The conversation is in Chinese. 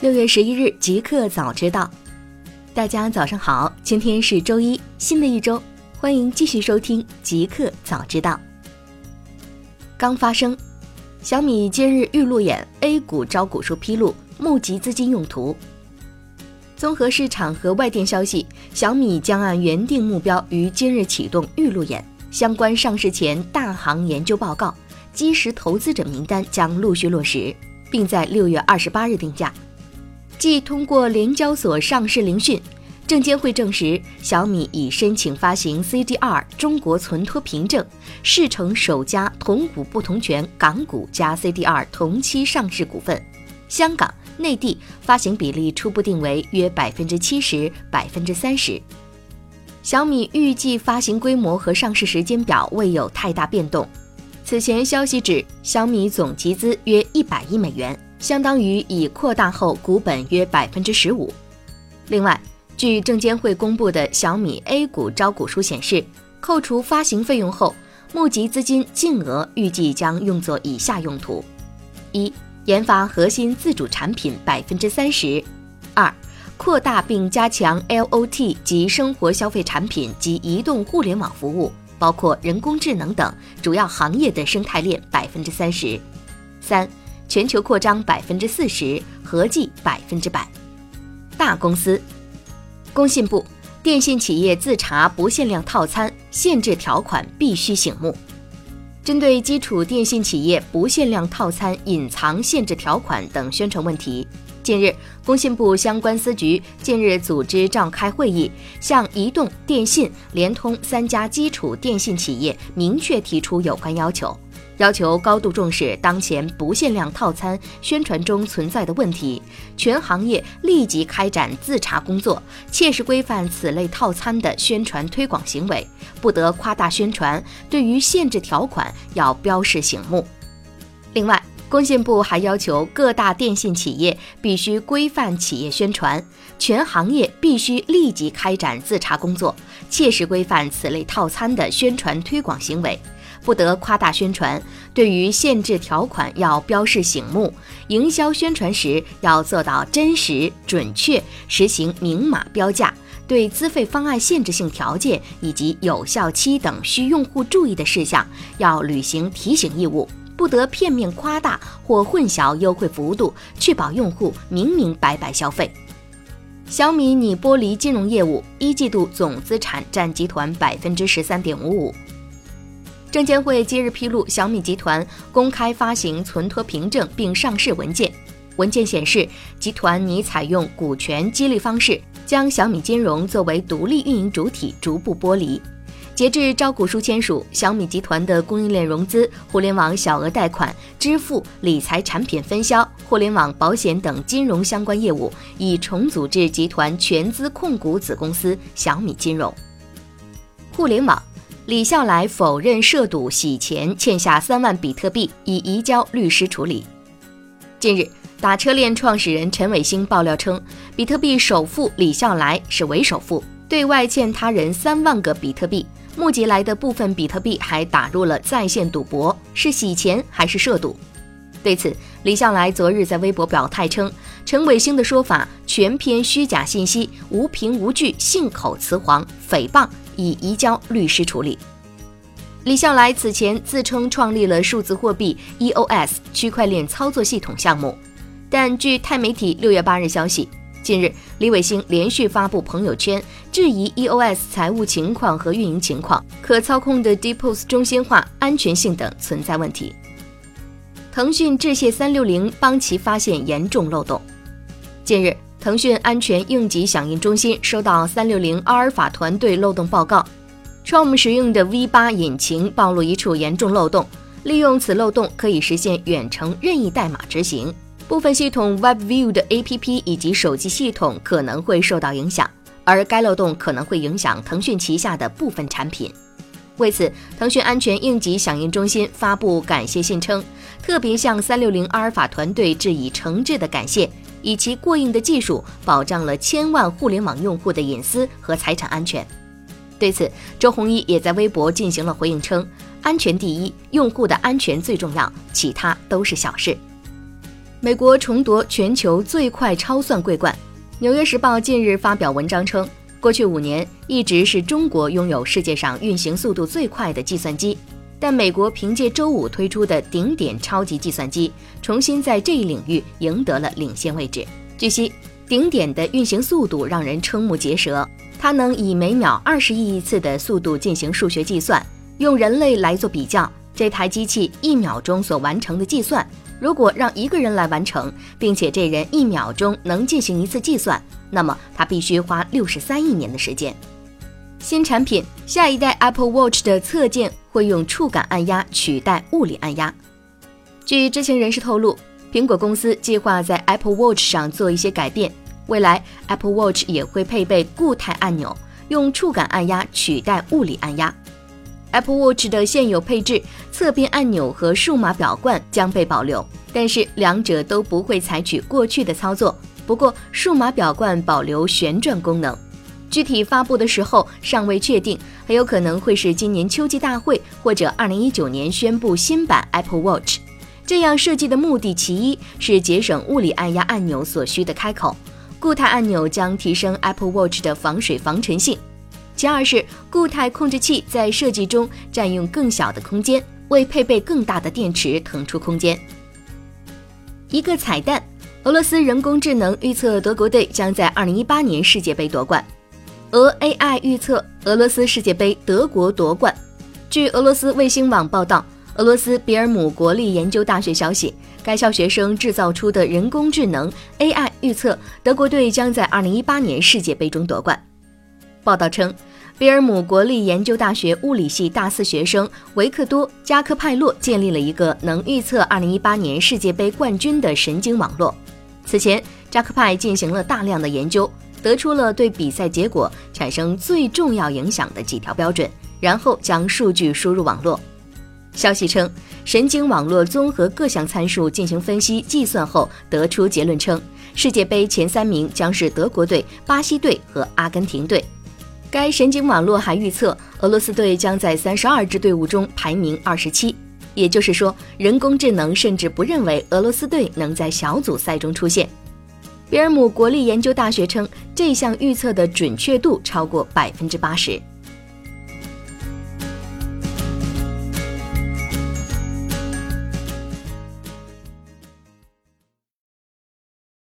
六月十一日，极客早知道，大家早上好，今天是周一，新的一周，欢迎继续收听极客早知道。刚发生，小米今日预路演 A 股招股书披露募集资金用途。综合市场和外电消息，小米将按原定目标于今日启动预路演，相关上市前大行研究报告、基石投资者名单将陆续落实，并在六月二十八日定价。即通过联交所上市聆讯，证监会证实小米已申请发行 CDR 中国存托凭证，视成首家同股不同权港股加 CDR 同期上市股份。香港、内地发行比例初步定为约百分之七十、百分之三十。小米预计发行规模和上市时间表未有太大变动。此前消息指，小米总集资约一百亿美元。相当于已扩大后股本约百分之十五。另外，据证监会公布的小米 A 股招股书显示，扣除发行费用后，募集资金净额预计将用作以下用途：一、研发核心自主产品百分之三十；二、扩大并加强 LOT 及生活消费产品及移动互联网服务，包括人工智能等主要行业的生态链百分之三十；三。全球扩张百分之四十，合计百分之百。大公司，工信部电信企业自查不限量套餐限制条款必须醒目。针对基础电信企业不限量套餐隐藏限制条款等宣传问题，近日，工信部相关司局近日组织召开会议，向移动、电信、联通三家基础电信企业明确提出有关要求。要求高度重视当前不限量套餐宣传中存在的问题，全行业立即开展自查工作，切实规范此类套餐的宣传推广行为，不得夸大宣传。对于限制条款要标示醒目。另外，工信部还要求各大电信企业必须规范企业宣传，全行业必须立即开展自查工作，切实规范此类套餐的宣传推广行为。不得夸大宣传，对于限制条款要标示醒目，营销宣传时要做到真实准确，实行明码标价。对资费方案限制性条件以及有效期等需用户注意的事项，要履行提醒义务，不得片面夸大或混淆优惠幅度，确保用户明明白白消费。小米拟剥离金融业务，一季度总资产占集团百分之十三点五五。证监会今日披露，小米集团公开发行存托凭证并上市文件。文件显示，集团拟采用股权激励方式，将小米金融作为独立运营主体逐步剥离。截至招股书签署，小米集团的供应链融资、互联网小额贷款、支付、理财产品分销、互联网保险等金融相关业务已重组至集团全资控股子公司小米金融。互联网。李笑来否认涉赌洗钱，欠下三万比特币，已移交律师处理。近日，打车链创始人陈伟星爆料称，比特币首富李笑来是伪首富，对外欠他人三万个比特币，募集来的部分比特币还打入了在线赌博，是洗钱还是涉赌？对此，李笑来昨日在微博表态称，陈伟星的说法全篇虚假信息，无凭无据，信口雌黄，诽谤。已移交律师处理。李笑来此前自称创立了数字货币 EOS 区块链操作系统项目，但据泰媒体六月八日消息，近日李伟星连续发布朋友圈，质疑 EOS 财务情况和运营情况、可操控的 Depos 中心化、安全性等存在问题。腾讯致谢三六零帮其发现严重漏洞。近日。腾讯安全应急响应中心收到三六零阿尔法团队漏洞报告，Chrome 使用的 V 八引擎暴露一处严重漏洞，利用此漏洞可以实现远程任意代码执行，部分系统 WebView 的 APP 以及手机系统可能会受到影响，而该漏洞可能会影响腾讯旗下的部分产品。为此，腾讯安全应急响应中心发布感谢信称，特别向三六零阿尔法团队致以诚挚的感谢。以其过硬的技术保障了千万互联网用户的隐私和财产安全。对此，周鸿祎也在微博进行了回应，称：“安全第一，用户的安全最重要，其他都是小事。”美国重夺全球最快超算桂冠。《纽约时报》近日发表文章称，过去五年一直是中国拥有世界上运行速度最快的计算机。但美国凭借周五推出的顶点超级计算机，重新在这一领域赢得了领先位置。据悉，顶点的运行速度让人瞠目结舌，它能以每秒二十亿亿次的速度进行数学计算。用人类来做比较，这台机器一秒钟所完成的计算，如果让一个人来完成，并且这人一秒钟能进行一次计算，那么他必须花六十三亿年的时间。新产品，下一代 Apple Watch 的侧键会用触感按压取代物理按压。据知情人士透露，苹果公司计划在 Apple Watch 上做一些改变，未来 Apple Watch 也会配备固态按钮，用触感按压取代物理按压。Apple Watch 的现有配置，侧边按钮和数码表冠将被保留，但是两者都不会采取过去的操作。不过，数码表冠保留旋转功能。具体发布的时候尚未确定，很有可能会是今年秋季大会或者二零一九年宣布新版 Apple Watch。这样设计的目的，其一是节省物理按压按钮所需的开口，固态按钮将提升 Apple Watch 的防水防尘性；其二是固态控制器在设计中占用更小的空间，为配备更大的电池腾出空间。一个彩蛋：俄罗斯人工智能预测德国队将在二零一八年世界杯夺冠。俄 AI 预测俄罗斯世界杯德国夺冠。据俄罗斯卫星网报道，俄罗斯比尔姆国立研究大学消息，该校学生制造出的人工智能 AI 预测德国队将在2018年世界杯中夺冠。报道称，比尔姆国立研究大学物理系大四学生维克多·加科派洛建立了一个能预测2018年世界杯冠军的神经网络。此前，扎克派进行了大量的研究。得出了对比赛结果产生最重要影响的几条标准，然后将数据输入网络。消息称，神经网络综合各项参数进行分析计算后，得出结论称，世界杯前三名将是德国队、巴西队和阿根廷队。该神经网络还预测，俄罗斯队将在三十二支队伍中排名二十七。也就是说，人工智能甚至不认为俄罗斯队能在小组赛中出现。比尔姆国立研究大学称，这项预测的准确度超过百分之八十。